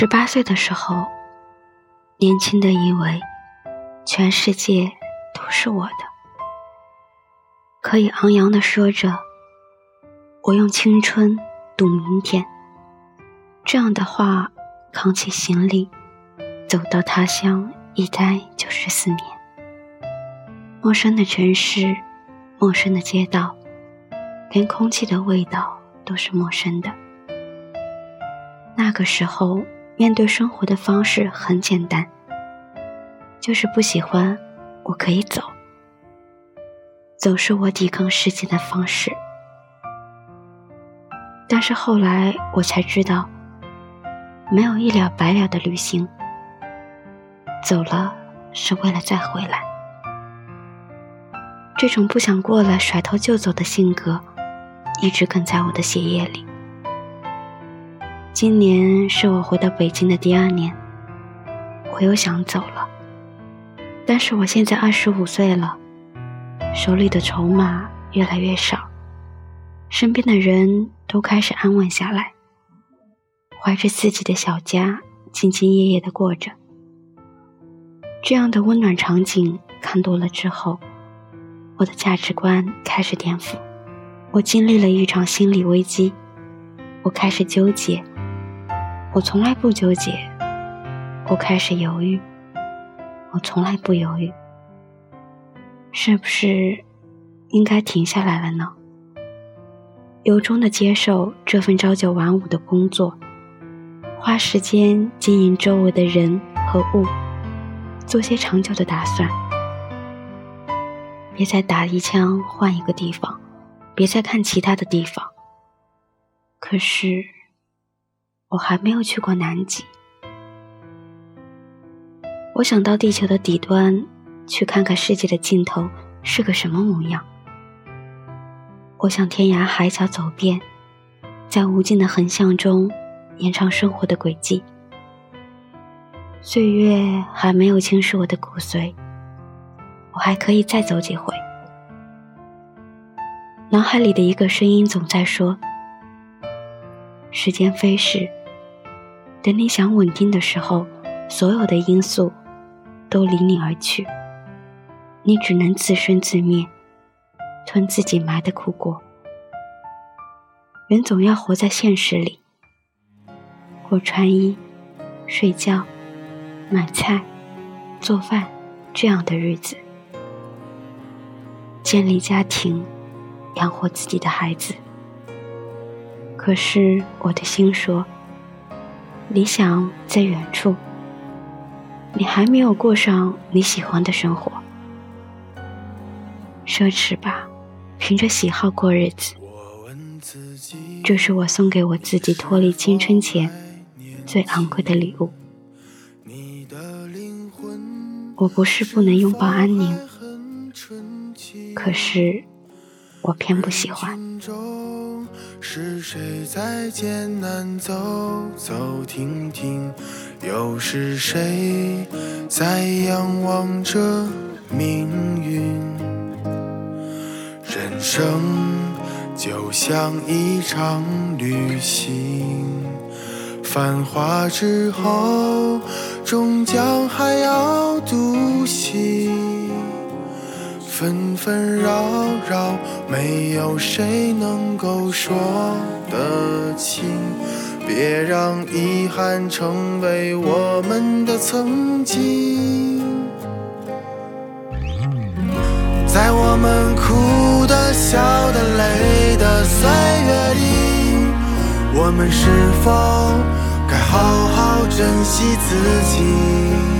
十八岁的时候，年轻的以为全世界都是我的，可以昂扬的说着“我用青春赌明天”这样的话，扛起行李走到他乡，一待就是四年。陌生的城市，陌生的街道，连空气的味道都是陌生的。那个时候。面对生活的方式很简单，就是不喜欢，我可以走。走是我抵抗世界的方式。但是后来我才知道，没有一了百了的旅行，走了是为了再回来。这种不想过了甩头就走的性格，一直跟在我的血液里。今年是我回到北京的第二年，我又想走了。但是我现在二十五岁了，手里的筹码越来越少，身边的人都开始安稳下来，怀着自己的小家，兢兢业业的过着。这样的温暖场景看多了之后，我的价值观开始颠覆。我经历了一场心理危机，我开始纠结。我从来不纠结，我开始犹豫。我从来不犹豫，是不是应该停下来了呢？由衷的接受这份朝九晚五的工作，花时间经营周围的人和物，做些长久的打算。别再打一枪换一个地方，别再看其他的地方。可是。我还没有去过南极，我想到地球的底端，去看看世界的尽头是个什么模样。我想天涯海角走遍，在无尽的横向中延长生活的轨迹。岁月还没有侵蚀我的骨髓，我还可以再走几回。脑海里的一个声音总在说：“时间飞逝。”等你想稳定的时候，所有的因素都离你而去，你只能自生自灭，吞自己埋的苦果。人总要活在现实里，过穿衣、睡觉、买菜、做饭这样的日子，建立家庭，养活自己的孩子。可是我的心说。理想在远处，你还没有过上你喜欢的生活，奢侈吧，凭着喜好过日子。这是我送给我自己脱离青春前最昂贵的礼物。我不是不能拥抱安宁，可是我偏不喜欢。是谁在艰难走走停停？又是谁在仰望着命运？人生就像一场旅行，繁华之后，终将还要独行。纷纷扰扰，没有谁能够说得清。别让遗憾成为我们的曾经。在我们哭的、笑的、累的岁月里，我们是否该好好珍惜自己？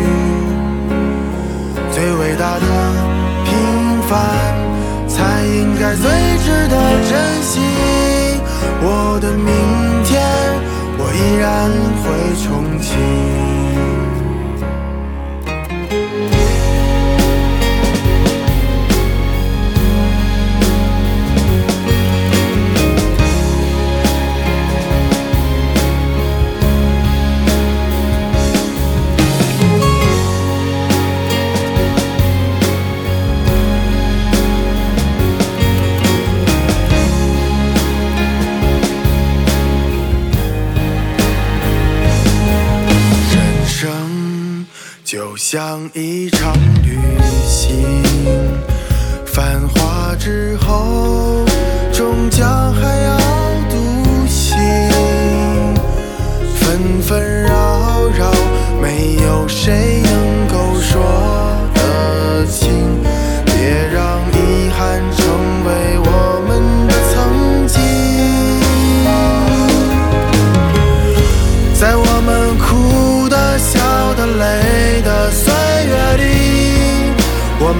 才应该最值得珍惜。我的明天，我依然会憧憬。就像一场旅行，繁华之后，终将还要独行。纷纷扰扰，没有谁